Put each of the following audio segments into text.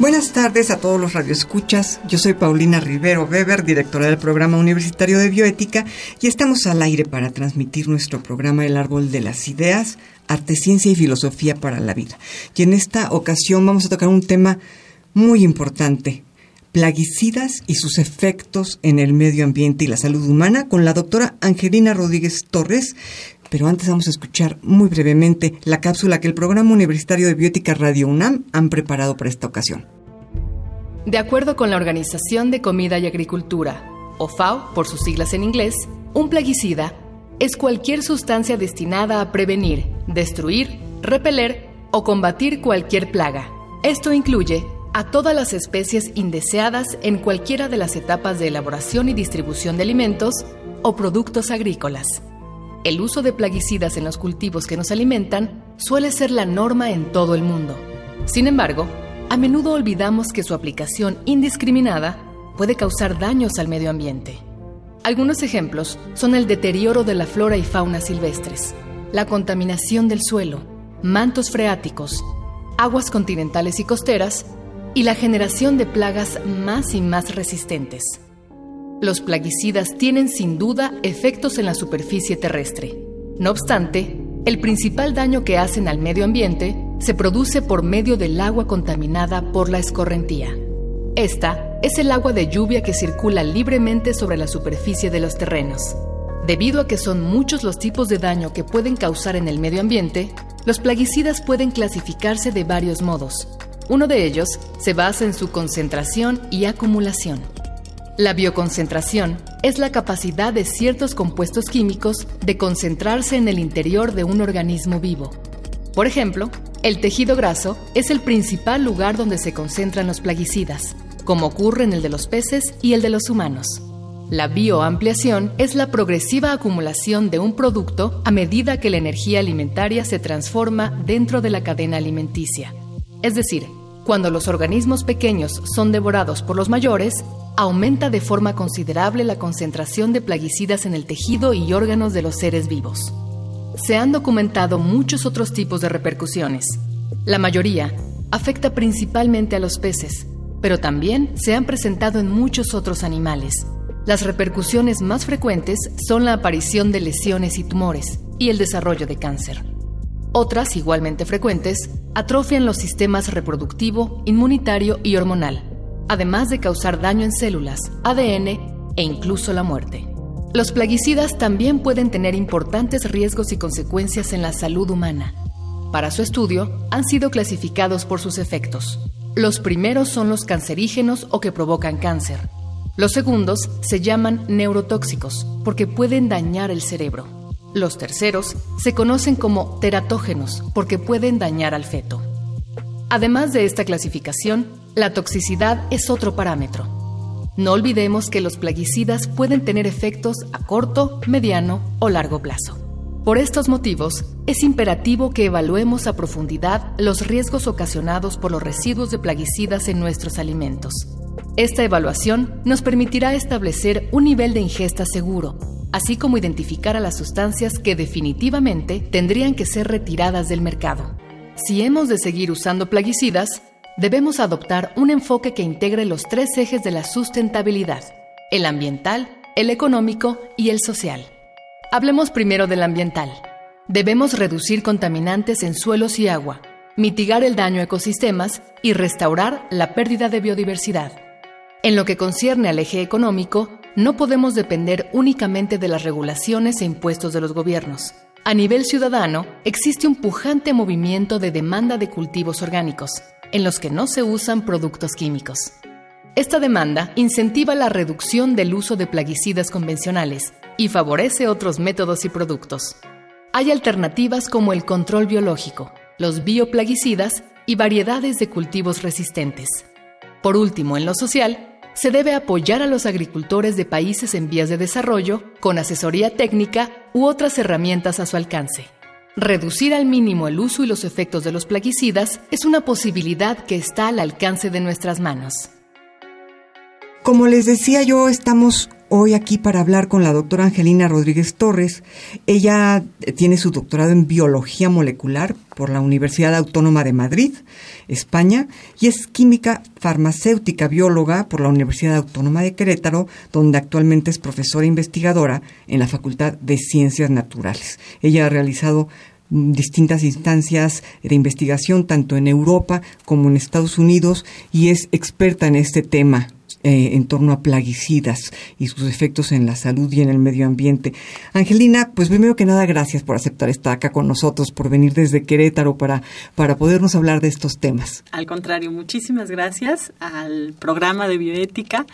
Buenas tardes a todos los radioescuchas. Yo soy Paulina Rivero Weber, directora del Programa Universitario de Bioética, y estamos al aire para transmitir nuestro programa El Árbol de las Ideas, Arte, Ciencia y Filosofía para la Vida. Y en esta ocasión vamos a tocar un tema muy importante, plaguicidas y sus efectos en el medio ambiente y la salud humana, con la doctora Angelina Rodríguez Torres, pero antes vamos a escuchar muy brevemente la cápsula que el Programa Universitario de Bioética Radio UNAM han preparado para esta ocasión. De acuerdo con la Organización de Comida y Agricultura, o FAO por sus siglas en inglés, un plaguicida es cualquier sustancia destinada a prevenir, destruir, repeler o combatir cualquier plaga. Esto incluye a todas las especies indeseadas en cualquiera de las etapas de elaboración y distribución de alimentos o productos agrícolas. El uso de plaguicidas en los cultivos que nos alimentan suele ser la norma en todo el mundo. Sin embargo, a menudo olvidamos que su aplicación indiscriminada puede causar daños al medio ambiente. Algunos ejemplos son el deterioro de la flora y fauna silvestres, la contaminación del suelo, mantos freáticos, aguas continentales y costeras, y la generación de plagas más y más resistentes. Los plaguicidas tienen sin duda efectos en la superficie terrestre. No obstante, el principal daño que hacen al medio ambiente se produce por medio del agua contaminada por la escorrentía. Esta es el agua de lluvia que circula libremente sobre la superficie de los terrenos. Debido a que son muchos los tipos de daño que pueden causar en el medio ambiente, los plaguicidas pueden clasificarse de varios modos. Uno de ellos se basa en su concentración y acumulación. La bioconcentración es la capacidad de ciertos compuestos químicos de concentrarse en el interior de un organismo vivo. Por ejemplo, el tejido graso es el principal lugar donde se concentran los plaguicidas, como ocurre en el de los peces y el de los humanos. La bioampliación es la progresiva acumulación de un producto a medida que la energía alimentaria se transforma dentro de la cadena alimenticia. Es decir, cuando los organismos pequeños son devorados por los mayores, aumenta de forma considerable la concentración de plaguicidas en el tejido y órganos de los seres vivos. Se han documentado muchos otros tipos de repercusiones. La mayoría afecta principalmente a los peces, pero también se han presentado en muchos otros animales. Las repercusiones más frecuentes son la aparición de lesiones y tumores y el desarrollo de cáncer. Otras, igualmente frecuentes, atrofian los sistemas reproductivo, inmunitario y hormonal, además de causar daño en células, ADN e incluso la muerte. Los plaguicidas también pueden tener importantes riesgos y consecuencias en la salud humana. Para su estudio, han sido clasificados por sus efectos. Los primeros son los cancerígenos o que provocan cáncer. Los segundos se llaman neurotóxicos porque pueden dañar el cerebro. Los terceros se conocen como teratógenos porque pueden dañar al feto. Además de esta clasificación, la toxicidad es otro parámetro. No olvidemos que los plaguicidas pueden tener efectos a corto, mediano o largo plazo. Por estos motivos, es imperativo que evaluemos a profundidad los riesgos ocasionados por los residuos de plaguicidas en nuestros alimentos. Esta evaluación nos permitirá establecer un nivel de ingesta seguro, así como identificar a las sustancias que definitivamente tendrían que ser retiradas del mercado. Si hemos de seguir usando plaguicidas, debemos adoptar un enfoque que integre los tres ejes de la sustentabilidad, el ambiental, el económico y el social. Hablemos primero del ambiental. Debemos reducir contaminantes en suelos y agua, mitigar el daño a ecosistemas y restaurar la pérdida de biodiversidad. En lo que concierne al eje económico, no podemos depender únicamente de las regulaciones e impuestos de los gobiernos. A nivel ciudadano, existe un pujante movimiento de demanda de cultivos orgánicos, en los que no se usan productos químicos. Esta demanda incentiva la reducción del uso de plaguicidas convencionales y favorece otros métodos y productos. hay alternativas como el control biológico, los bioplaguicidas y variedades de cultivos resistentes. Por último, en lo social, se debe apoyar a los agricultores de países en vías de desarrollo con asesoría técnica u otras herramientas a su alcance. Reducir al mínimo el uso y los efectos de los plaguicidas es una posibilidad que está al alcance de nuestras manos. Como les decía yo, estamos hoy aquí para hablar con la doctora Angelina Rodríguez Torres. Ella tiene su doctorado en biología molecular por la Universidad Autónoma de Madrid, España, y es química farmacéutica bióloga por la Universidad Autónoma de Querétaro, donde actualmente es profesora investigadora en la Facultad de Ciencias Naturales. Ella ha realizado distintas instancias de investigación tanto en Europa como en Estados Unidos y es experta en este tema eh, en torno a plaguicidas y sus efectos en la salud y en el medio ambiente. Angelina, pues primero que nada, gracias por aceptar estar acá con nosotros, por venir desde Querétaro para, para podernos hablar de estos temas. Al contrario, muchísimas gracias al programa de bioética,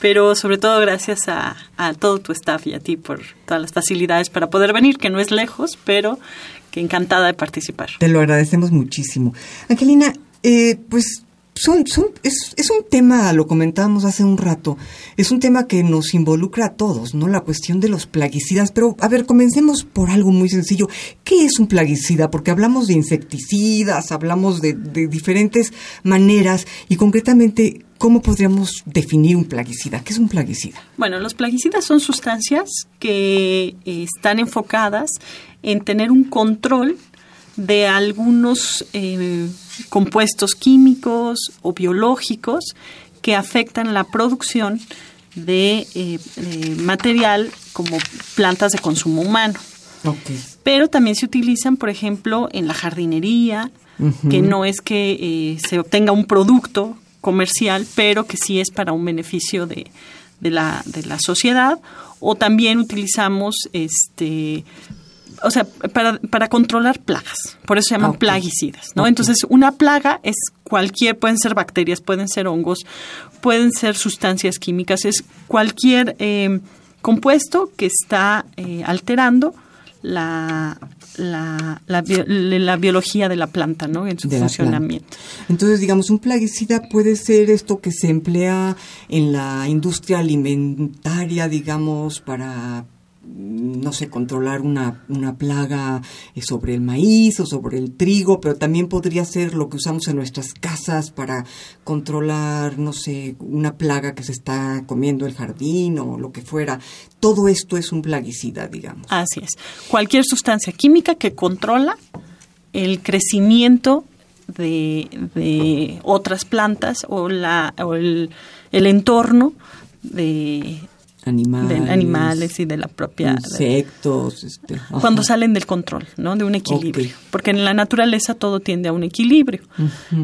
pero sobre todo gracias a, a todo tu staff y a ti por todas las facilidades para poder venir, que no es lejos, pero que encantada de participar. Te lo agradecemos muchísimo. Angelina, eh, pues son, son, es, es, un tema, lo comentábamos hace un rato, es un tema que nos involucra a todos, ¿no? La cuestión de los plaguicidas. Pero, a ver, comencemos por algo muy sencillo. ¿Qué es un plaguicida? Porque hablamos de insecticidas, hablamos de, de diferentes maneras y concretamente, ¿cómo podríamos definir un plaguicida? ¿Qué es un plaguicida? Bueno, los plaguicidas son sustancias que eh, están enfocadas en tener un control de algunos eh, compuestos químicos o biológicos que afectan la producción de eh, eh, material como plantas de consumo humano. Pero también se utilizan, por ejemplo, en la jardinería, que no es que se obtenga un producto comercial, pero que sí es para un beneficio de, de, la, de la sociedad. O también utilizamos este o sea, para, para controlar plagas. Por eso se llaman plaguicidas, ¿no? Entonces, una plaga es cualquier, pueden ser bacterias, pueden ser hongos, pueden ser sustancias químicas, es cualquier eh, compuesto que está eh, alterando la, la, la, biología de la planta, ¿no? En su funcionamiento. Entonces, digamos, un plaguicida puede ser esto que se emplea en la industria alimentaria, digamos, para no sé, controlar una, una plaga eh, sobre el maíz o sobre el trigo, pero también podría ser lo que usamos en nuestras casas para controlar, no sé, una plaga que se está comiendo el jardín o lo que fuera. Todo esto es un plaguicida, digamos. Así es. Cualquier sustancia química que controla el crecimiento de, de otras plantas o, la, o el, el entorno de, animales, de animales y de la propia insectos este, cuando salen del control no de un equilibrio. Porque en la naturaleza todo tiende a un equilibrio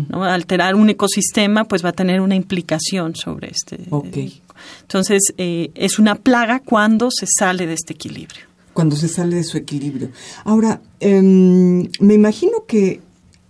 no alterar un ecosistema pues va a tener una implicación sobre este entonces eh, es una plaga cuando se sale de este equilibrio. Cuando se sale de su equilibrio. Ahora em, me imagino que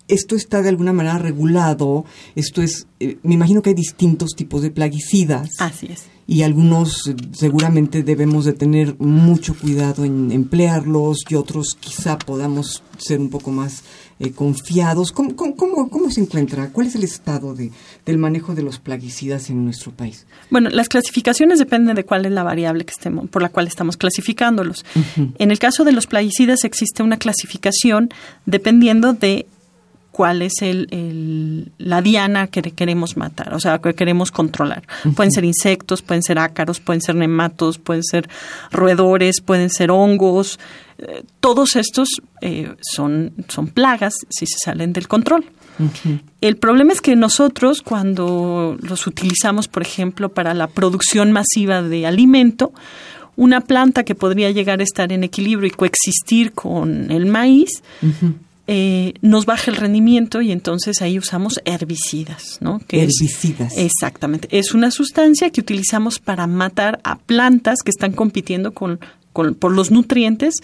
esto está de alguna manera regulado, esto es, eh, me imagino que hay distintos tipos de plaguicidas. Así es y algunos eh, seguramente debemos de tener mucho cuidado en emplearlos y otros quizá podamos ser un poco más eh, confiados. ¿Cómo, cómo, cómo, se encuentra? ¿Cuál es el estado de, del manejo de los plaguicidas en nuestro país? Bueno, las clasificaciones dependen de cuál es la variable que estemos, por la cual estamos clasificándolos. En el caso de los plaguicidas existe una clasificación dependiendo de cuál es el, la diana que queremos matar, o sea, que queremos controlar. Pueden ser insectos, pueden ser ácaros, pueden ser nematos, pueden ser roedores, pueden ser hongos. Eh, todos estos eh, son, son plagas si se salen del control. El problema es que nosotros cuando los utilizamos, por ejemplo, para la producción masiva de alimento, una planta que podría llegar a estar en equilibrio y coexistir con el maíz, eh, nos baja el rendimiento y entonces ahí usamos herbicidas, ¿no? herbicidas. exactamente. Es una sustancia que utilizamos para matar a plantas que están compitiendo con, por los nutrientes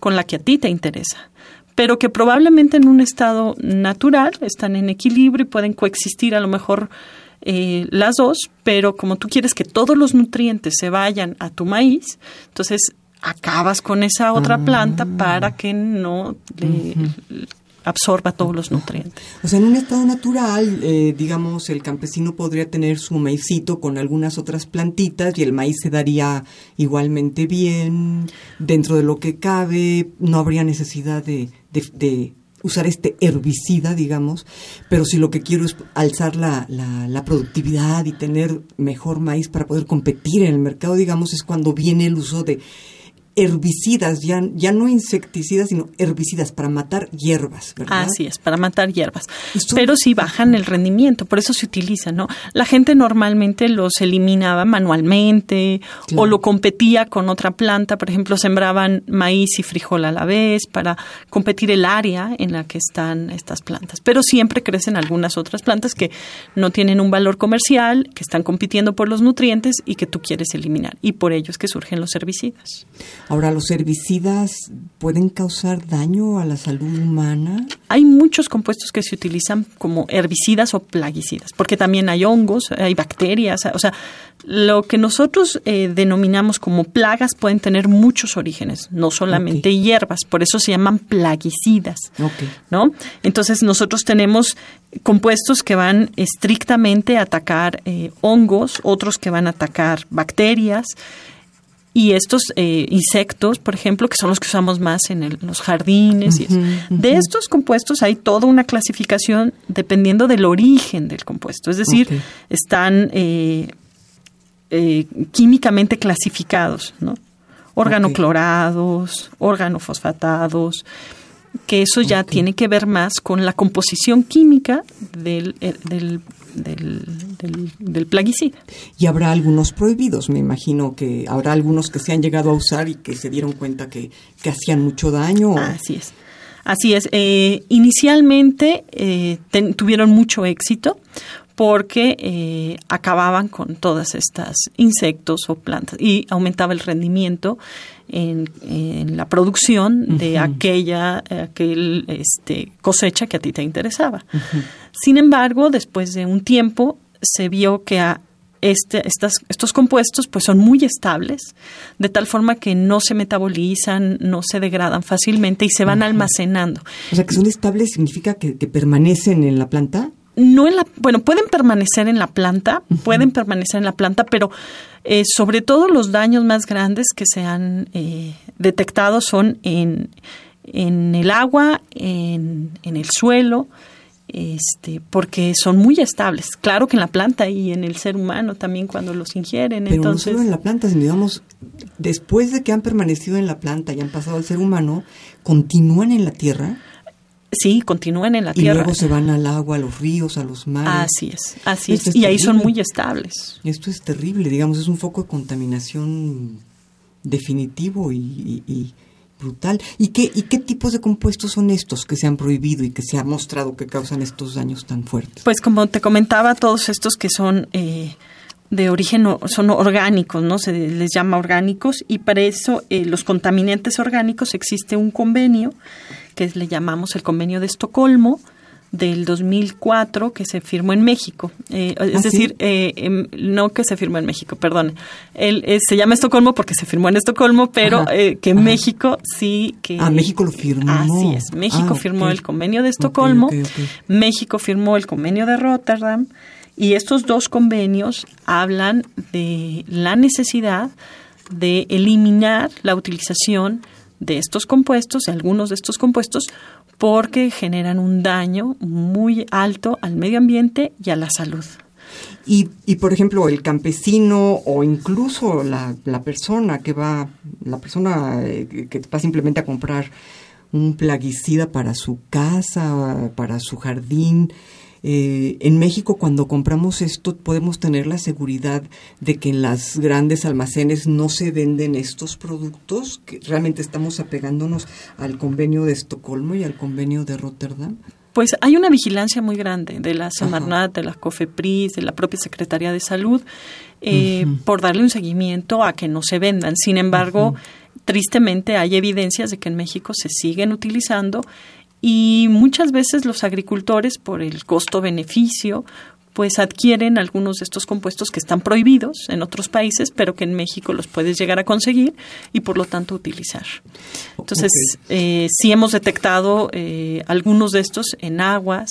con la que a ti te interesa pero que probablemente en un estado natural están en equilibrio y pueden coexistir a lo mejor eh, las dos, pero como tú quieres que todos los nutrientes se vayan a tu maíz, entonces acabas con esa otra ah. planta para que no le, absorba todos los nutrientes. O sea, en un estado natural, eh, digamos, el campesino podría tener su maicito con algunas otras plantitas y el maíz se daría igualmente bien, dentro de lo que cabe, no habría necesidad de, de, usar este herbicida, digamos, pero si lo que quiero es alzar la, la, la, productividad y tener mejor maíz para poder competir en el mercado, digamos, es cuando viene el uso de herbicidas, ya, ya no insecticidas, sino herbicidas para matar hierbas, ¿verdad? Así es, para matar hierbas. Pero sí bajan el rendimiento, por eso se utiliza, ¿no? La gente normalmente los eliminaba manualmente o lo competía con otra planta, por ejemplo, sembraban maíz y frijol a la vez para competir el área en la que están estas plantas. Pero siempre crecen algunas otras plantas que no tienen un valor comercial, que están compitiendo por los nutrientes y que tú quieres eliminar. Y por ello es que surgen los herbicidas. Ahora, ¿los herbicidas pueden causar daño a la salud humana? Hay muchos compuestos que se utilizan como herbicidas o plaguicidas, porque también hay hongos, hay bacterias, o sea, lo que nosotros eh, denominamos como plagas pueden tener muchos orígenes, no solamente hierbas, por eso se llaman plaguicidas, ¿no? Entonces nosotros tenemos compuestos que van estrictamente a atacar eh, hongos, otros que van a atacar bacterias, y estos eh, insectos, por ejemplo, que son los que usamos más en los jardines. y De estos compuestos hay toda una clasificación dependiendo del origen del compuesto. Es decir, están eh, eh, químicamente clasificados, ¿no? Organoclorados, organofosfatados, que eso ya tiene que ver más con la composición química del, del del, del, plaguicida. Y habrá algunos prohibidos, me imagino que habrá algunos que se han llegado a usar y que se dieron cuenta que, hacían mucho daño. Así es. Así es. Eh, inicialmente eh, tuvieron mucho éxito porque eh, acababan con todas estas insectos o plantas y aumentaba el rendimiento en, la producción de aquella aquel, este, cosecha que a ti te interesaba. Sin embargo, después de un tiempo se vio que este, estas, estos compuestos pues son muy estables, de tal forma que no se metabolizan, no se degradan fácilmente y se van almacenando. O sea, que son estables significa que permanecen en la planta no en la, bueno, pueden permanecer en la planta, pueden permanecer en la planta, pero eh, sobre todo los daños más grandes que se han eh, detectado son en, en el agua, en, en, el suelo, este, porque son muy estables. Claro que en la planta y en el ser humano también cuando los ingieren. Pero entonces, no solo en la planta, sino digamos, después de que han permanecido en la planta y han pasado al ser humano, continúan en la tierra. Sí, continúan en la tierra. Y luego se van al agua, a los ríos, a los mares. Así es, así es. y ahí son muy estables. Esto es terrible, digamos, es un foco de contaminación definitivo y, brutal. ¿Y qué, ¿Y qué tipos de compuestos son estos que se han prohibido y que se ha mostrado que causan estos daños tan fuertes? Pues como te comentaba, todos estos que son... Eh, de origen son orgánicos, ¿no? Se les llama orgánicos y para eso eh, los contaminantes orgánicos existe un convenio que le llamamos el convenio de Estocolmo del 2004 que se firmó en México. Eh, es ¿Ah, decir, eh, em, no que se firmó en México, perdón. Él, se llama Estocolmo porque se firmó en Estocolmo, pero que México sí que... Ah, México lo firmó. Así es. México ah, firmó el convenio de Estocolmo, México firmó el convenio de Rotterdam y estos dos convenios hablan de la necesidad de eliminar la utilización de estos compuestos, algunos de estos compuestos, porque generan un daño muy alto al medio ambiente y a la salud. Y, y por ejemplo, el campesino o incluso la, la persona que va, la persona eh, que va simplemente a comprar un plaguicida para su casa, para su jardín, eh, en México cuando compramos esto podemos tener la seguridad de que en las grandes almacenes no se venden estos productos, que realmente estamos apegándonos al convenio de Estocolmo y al convenio de Rotterdam. Pues hay una vigilancia muy grande de la Semarnat, de la COFEPRIS, de la propia Secretaría de Salud, eh, por darle un seguimiento a que no se vendan. Sin embargo, tristemente hay evidencias de que en México se siguen utilizando y muchas veces los agricultores, por el costo-beneficio, pues adquieren algunos de estos compuestos que están prohibidos en otros países, pero que en México los puedes llegar a conseguir y por lo tanto utilizar. Entonces, eh, sí hemos detectado eh, algunos de estos en aguas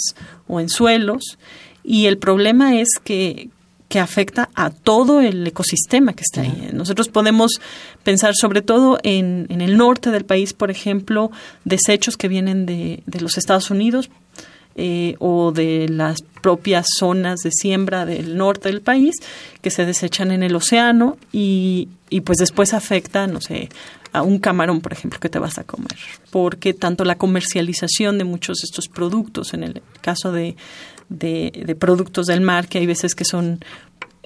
o en suelos y el problema es que, que afecta a todo el ecosistema que está ahí. Nosotros podemos pensar sobre todo en, en, el norte del país, por ejemplo, desechos que vienen de, de los Estados Unidos, eh, o de las propias zonas de siembra del norte del país que se desechan en el océano y, y pues después afecta, no sé, a un camarón, por ejemplo, que te vas a comer. Porque tanto la comercialización de muchos de estos productos, en el caso de, de, de productos del mar, que hay veces que son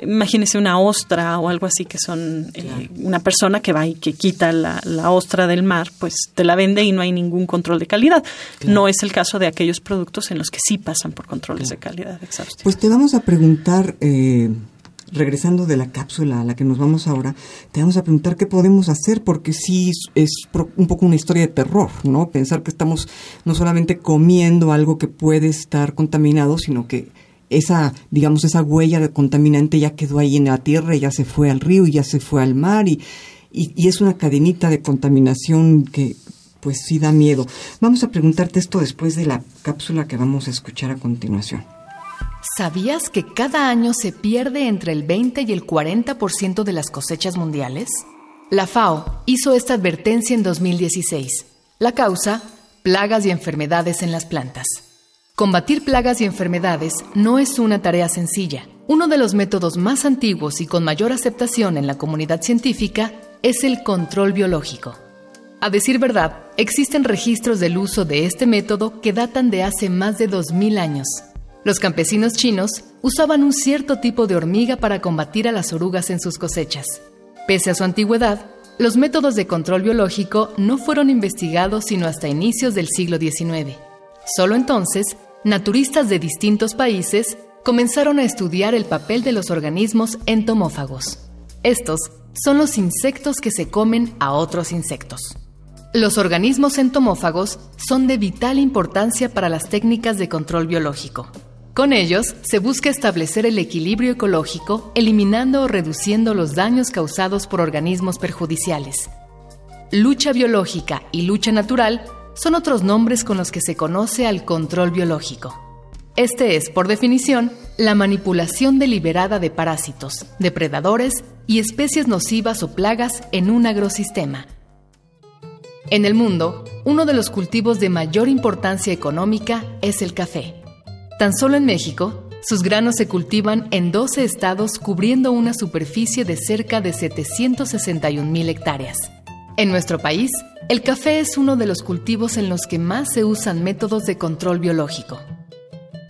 imagínese una ostra o algo así que son eh, una persona que va y que quita la, ostra del mar, pues te la vende y no hay ningún control de calidad. No es el caso de aquellos productos en los que sí pasan por controles de calidad exhaustivos. Pues te vamos a preguntar, eh, regresando de la cápsula a la que nos vamos ahora, te vamos a preguntar qué podemos hacer, porque sí es un poco una historia de terror, ¿no? Pensar que estamos no solamente comiendo algo que puede estar contaminado, sino que esa, digamos, esa huella de contaminante ya quedó ahí en la tierra, ya se fue al río y ya se fue al mar y, y, es una cadenita de contaminación que pues sí da miedo. Vamos a preguntarte esto después de la cápsula que vamos a escuchar a continuación. ¿Sabías que cada año se pierde entre el 20 y el 40% de las cosechas mundiales? La FAO hizo esta advertencia en 2016. La causa, plagas y enfermedades en las plantas. Combatir plagas y enfermedades no es una tarea sencilla. Uno de los métodos más antiguos y con mayor aceptación en la comunidad científica es el control biológico. A decir verdad, existen registros del uso de este método que datan de hace más de 2.000 años. Los campesinos chinos usaban un cierto tipo de hormiga para combatir a las orugas en sus cosechas. Pese a su antigüedad, los métodos de control biológico no fueron investigados sino hasta inicios del siglo XIX. Solo entonces naturistas de distintos países comenzaron a estudiar el papel de los organismos entomófagos. Estos son los insectos que se comen a otros insectos. Los organismos entomófagos son de vital importancia para las técnicas de control biológico. Con ellos se busca establecer el equilibrio ecológico, eliminando o reduciendo los daños causados por organismos perjudiciales. Lucha biológica y lucha natural son otros nombres con los que se conoce al control biológico. Este es, por definición, la manipulación deliberada de parásitos, depredadores y especies nocivas o plagas en un agrosistema. En el mundo, uno de los cultivos de mayor importancia económica es el café. Tan solo en México, sus granos se cultivan en 12 estados cubriendo una superficie de cerca de 761 mil hectáreas. En nuestro país, el café es uno de los cultivos en los que más se usan métodos de control biológico.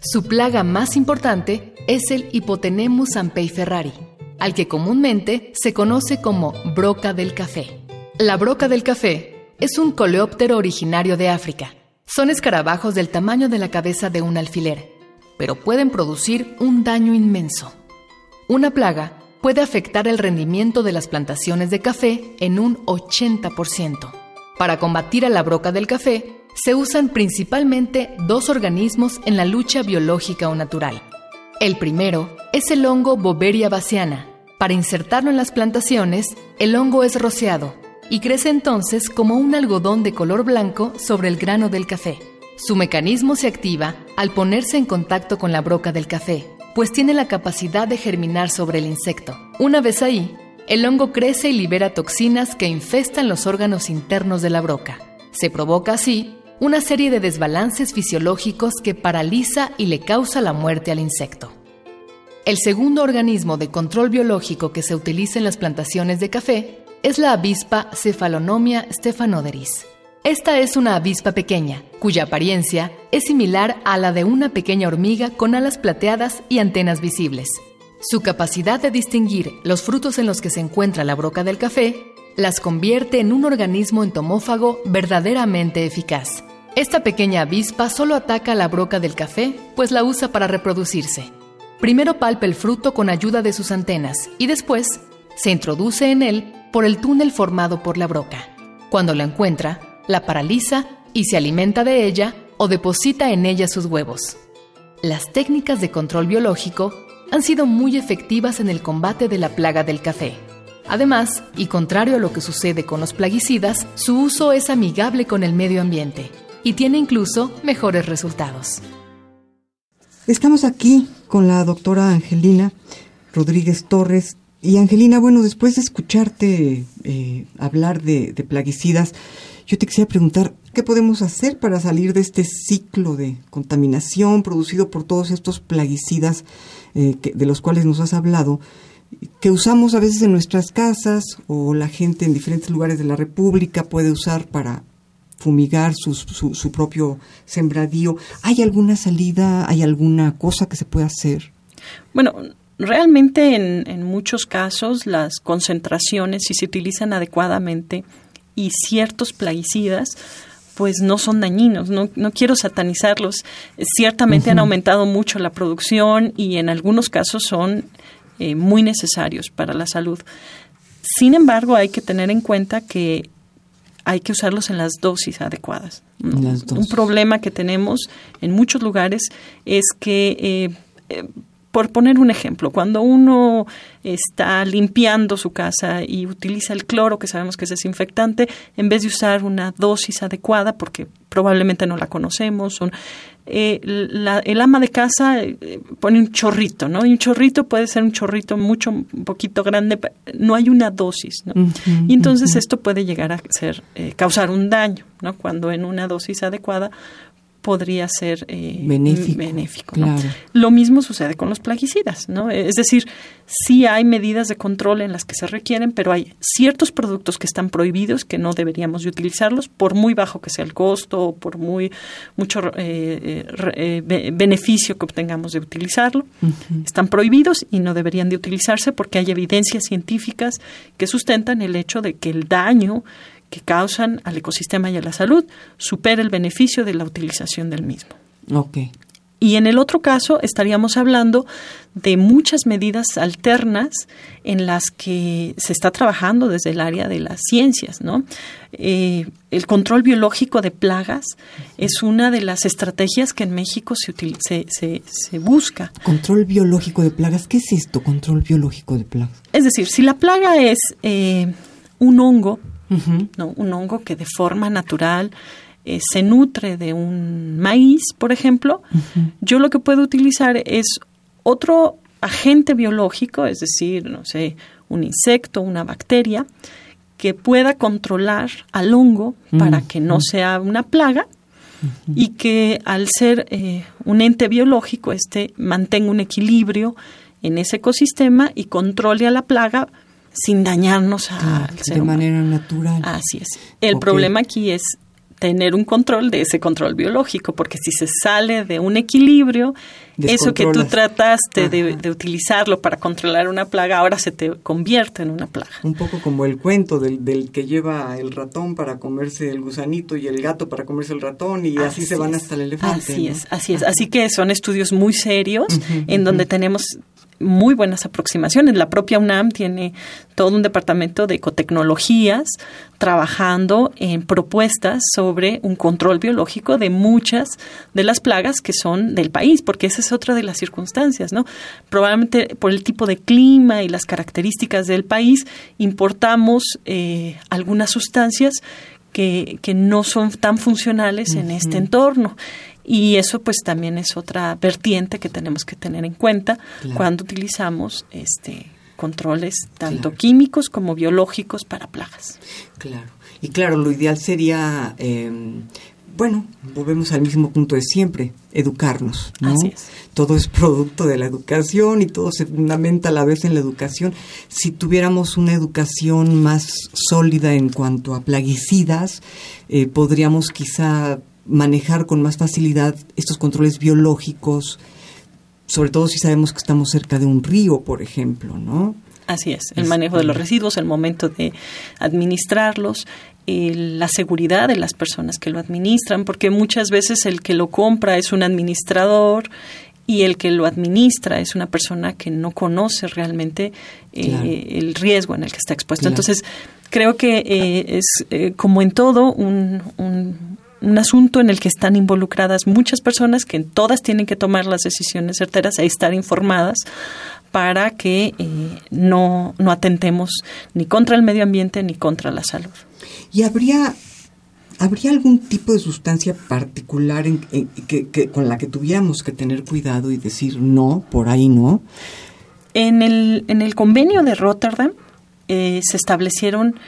Su plaga más importante es el Hipotenemus ferrari, al que comúnmente se conoce como broca del café. La broca del café es un coleóptero originario de África. Son escarabajos del tamaño de la cabeza de un alfiler, pero pueden producir un daño inmenso. Una plaga puede afectar el rendimiento de las plantaciones de café en un 80%. Para combatir a la broca del café, se usan principalmente dos organismos en la lucha biológica o natural. El primero es el hongo Boveria baciana. Para insertarlo en las plantaciones, el hongo es rociado y crece entonces como un algodón de color blanco sobre el grano del café. Su mecanismo se activa al ponerse en contacto con la broca del café, pues tiene la capacidad de germinar sobre el insecto. Una vez ahí, el hongo crece y libera toxinas que infestan los órganos internos de la broca. Se provoca así una serie de desbalances fisiológicos que paraliza y le causa la muerte al insecto. El segundo organismo de control biológico que se utiliza en las plantaciones de café es la avispa Cephalonomia stephanoderis. Esta es una avispa pequeña, cuya apariencia es similar a la de una pequeña hormiga con alas plateadas y antenas visibles. Su capacidad de distinguir los frutos en los que se encuentra la broca del café las convierte en un organismo entomófago verdaderamente eficaz. Esta pequeña avispa solo ataca la broca del café, pues la usa para reproducirse. Primero palpa el fruto con ayuda de sus antenas y después se introduce en él por el túnel formado por la broca. Cuando la encuentra, la paraliza y se alimenta de ella o deposita en ella sus huevos. las técnicas de control biológico han sido muy efectivas en el combate de la plaga del café. Además, y contrario a lo que sucede con los plaguicidas, su uso es amigable con el medio ambiente y tiene incluso mejores resultados. Estamos aquí con la doctora Angelina Rodríguez Torres. Y Angelina, bueno, después de escucharte eh, hablar de, plaguicidas, yo te quisiera preguntar, ¿qué podemos hacer para salir de este ciclo de contaminación producido por todos estos plaguicidas eh, de los cuales nos has hablado? que usamos a veces en nuestras casas o la gente en diferentes lugares de la República puede usar para fumigar su, su, propio sembradío. ¿Hay alguna salida, hay alguna cosa que se pueda hacer? Bueno, realmente en, en muchos casos las concentraciones, si se utilizan adecuadamente, y ciertos plaguicidas, pues no son dañinos, no, no quiero satanizarlos. Ciertamente han aumentado mucho la producción y en algunos casos son eh, muy necesarios para la salud. Sin embargo, hay que tener en cuenta que hay que usarlos en las dosis adecuadas. Un problema que tenemos en muchos lugares es que, eh, eh, por poner un ejemplo, cuando uno está limpiando su casa y utiliza el cloro, que sabemos que es desinfectante, en vez de usar una dosis adecuada, porque probablemente no la conocemos, son, eh, el ama de casa eh, pone un chorrito, ¿no? Y un chorrito puede ser un chorrito mucho, un poquito grande, no hay una dosis, ¿no? y entonces esto puede llegar a ser, eh, causar un daño, ¿no? Cuando en una dosis adecuada podría ser eh, benéfico. Lo mismo sucede con los plaguicidas, ¿no? Es decir, sí hay medidas de control en las que se requieren, pero hay ciertos productos que están prohibidos que no deberíamos de utilizarlos, por muy bajo que sea el costo o por muy mucho eh, eh, beneficio que obtengamos de utilizarlo. Están prohibidos y no deberían de utilizarse porque hay evidencias científicas que sustentan el hecho de que el daño que causan al ecosistema y a la salud supera el beneficio de la utilización del mismo. Okay. Y en el otro caso estaríamos hablando de muchas medidas alternas en las que se está trabajando desde el área de las ciencias, ¿no? Eh, el control biológico de plagas es una de las estrategias que en México se, se, se, busca. Control biológico de plagas, ¿qué es esto, control biológico de plagas? Es decir, si la plaga es eh, un hongo ¿no? Un hongo que de forma natural eh, se nutre de un maíz, por ejemplo, yo lo que puedo utilizar es otro agente biológico, es decir, no sé, un insecto, una bacteria, que pueda controlar al hongo para que no sea una plaga y que al ser eh, un ente biológico este mantenga un equilibrio en ese ecosistema y controle a la plaga sin dañarnos a De manera natural. Así es. El problema aquí es tener un control de ese control biológico, porque si se sale de un equilibrio, eso que tú trataste de, utilizarlo para controlar una plaga, ahora se te convierte en una plaga. Un poco como el cuento del, del que lleva el ratón para comerse el gusanito y el gato para comerse el ratón y así, se van hasta el elefante. Así es, así es. Así que son estudios muy serios en donde tenemos muy buenas aproximaciones. La propia UNAM tiene todo un departamento de ecotecnologías trabajando en propuestas sobre un control biológico de muchas de las plagas que son del país, porque esa es otra de las circunstancias, ¿no? Probablemente por el tipo de clima y las características del país importamos eh, algunas sustancias que, que, no son tan funcionales en este entorno. Y eso pues también es otra vertiente que tenemos que tener en cuenta cuando utilizamos este controles tanto químicos como biológicos para plagas. Claro. Y claro, lo ideal sería, em, bueno, volvemos al mismo punto de siempre, educarnos. ¿no? Así es. Todo es producto de la educación y todo se fundamenta a la vez en la educación. Si tuviéramos una educación más sólida en cuanto a plaguicidas, eh, podríamos quizá manejar con más facilidad estos controles biológicos, sobre todo si sabemos que estamos cerca de un río, por ejemplo, ¿no? Así es, el manejo de los residuos, el momento de administrarlos, la seguridad de las personas que lo administran, porque muchas veces el que lo compra es un administrador y el que lo administra es una persona que no conoce realmente eh, el riesgo en el que está expuesto. Entonces, creo que eh, es eh, como en todo un, un asunto en el que están involucradas muchas personas que todas tienen que tomar las decisiones certeras e estar informadas para que eh, no, no atentemos ni contra el medio ambiente ni contra la salud. ¿Y habría ¿Habría algún tipo de sustancia particular en, que, con la que tuviéramos que tener cuidado y decir no, por ahí no? En el, en el convenio de Rotterdam eh, se establecieron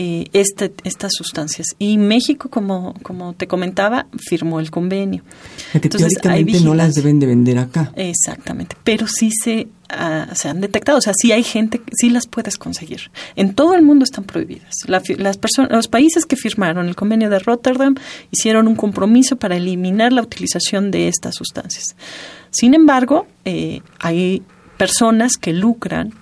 eh, este, estas sustancias. Y México, como, como te comentaba, firmó el convenio. que Entonces, teóricamente no las deben de vender acá. Exactamente, pero sí se, uh, se han detectado, o sea, sí hay gente, sí las puedes conseguir. En todo el mundo están prohibidas. las personas, los países que firmaron el convenio de Rotterdam hicieron un compromiso para eliminar la utilización de estas sustancias. Sin embargo, eh, hay personas que lucran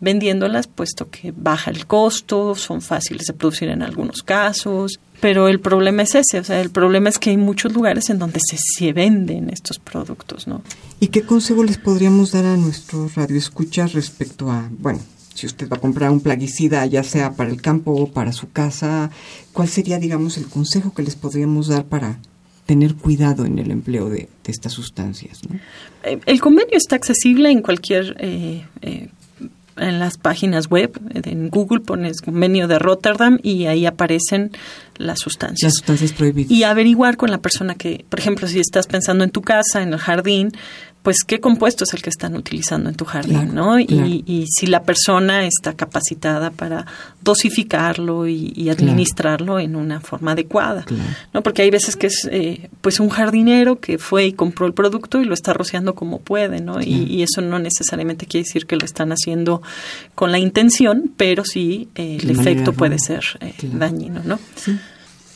vendiéndolas, puesto que baja el costo, son fáciles de producir en algunos casos, pero el problema es ese, o sea, el problema es que hay muchos lugares en donde se, se venden estos productos, ¿no? ¿Y qué consejo les podríamos dar a nuestros radioescuchas respecto a, bueno, si usted va a comprar un plaguicida, ya sea para el campo o para su casa, ¿cuál sería, digamos, el consejo que les podríamos dar para tener cuidado en el empleo de, estas sustancias? ¿no? Eh, el convenio está accesible en cualquier eh, eh, en las páginas web, en Google pones convenio de Rotterdam y ahí aparecen las sustancias. Las sustancias prohibidas. Y averiguar con la persona que, por ejemplo, si estás pensando en tu casa, en el jardín, pues qué compuesto es el que están utilizando en tu jardín, ¿no? Y, si la persona está capacitada para dosificarlo y, administrarlo en una forma adecuada, ¿no? Porque hay veces que es eh, pues un jardinero que fue y compró el producto y lo está rociando como puede, ¿no? Y, eso no necesariamente quiere decir que lo están haciendo con la intención, pero sí eh, el efecto puede ser eh, dañino, ¿no?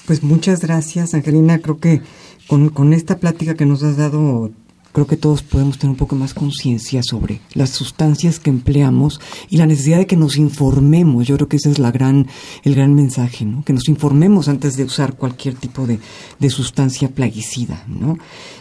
Pues muchas gracias, Angelina. Creo que con, con esta plática que nos has dado creo que todos podemos tener un poco más conciencia sobre las sustancias que empleamos y la necesidad de que nos informemos. Yo creo que ese es la gran, el gran mensaje, ¿no? Que nos informemos antes de usar cualquier tipo de, de sustancia plaguicida, ¿no?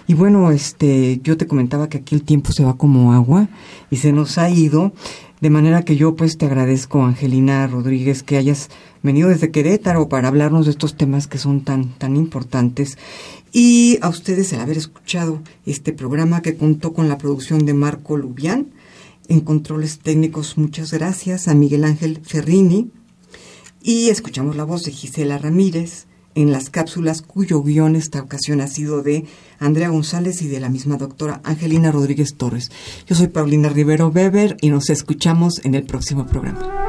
Y bueno, este, yo te comentaba que aquí el tiempo se va como agua y se nos ha ido. De manera que yo pues te agradezco, Angelina Rodríguez, que hayas venido desde Querétaro para hablarnos de estos temas que son tan, tan importantes y a ustedes el haber escuchado este programa que contó con la producción de Marco Lubián. En controles técnicos, muchas gracias a Miguel Ángel Ferrini. Y escuchamos la voz de Gisela Ramírez en las cápsulas cuyo guion esta ocasión ha sido de Andrea González y de la misma doctora Angelina Rodríguez Torres. Yo soy Paulina Rivero Weber y nos escuchamos en el próximo programa.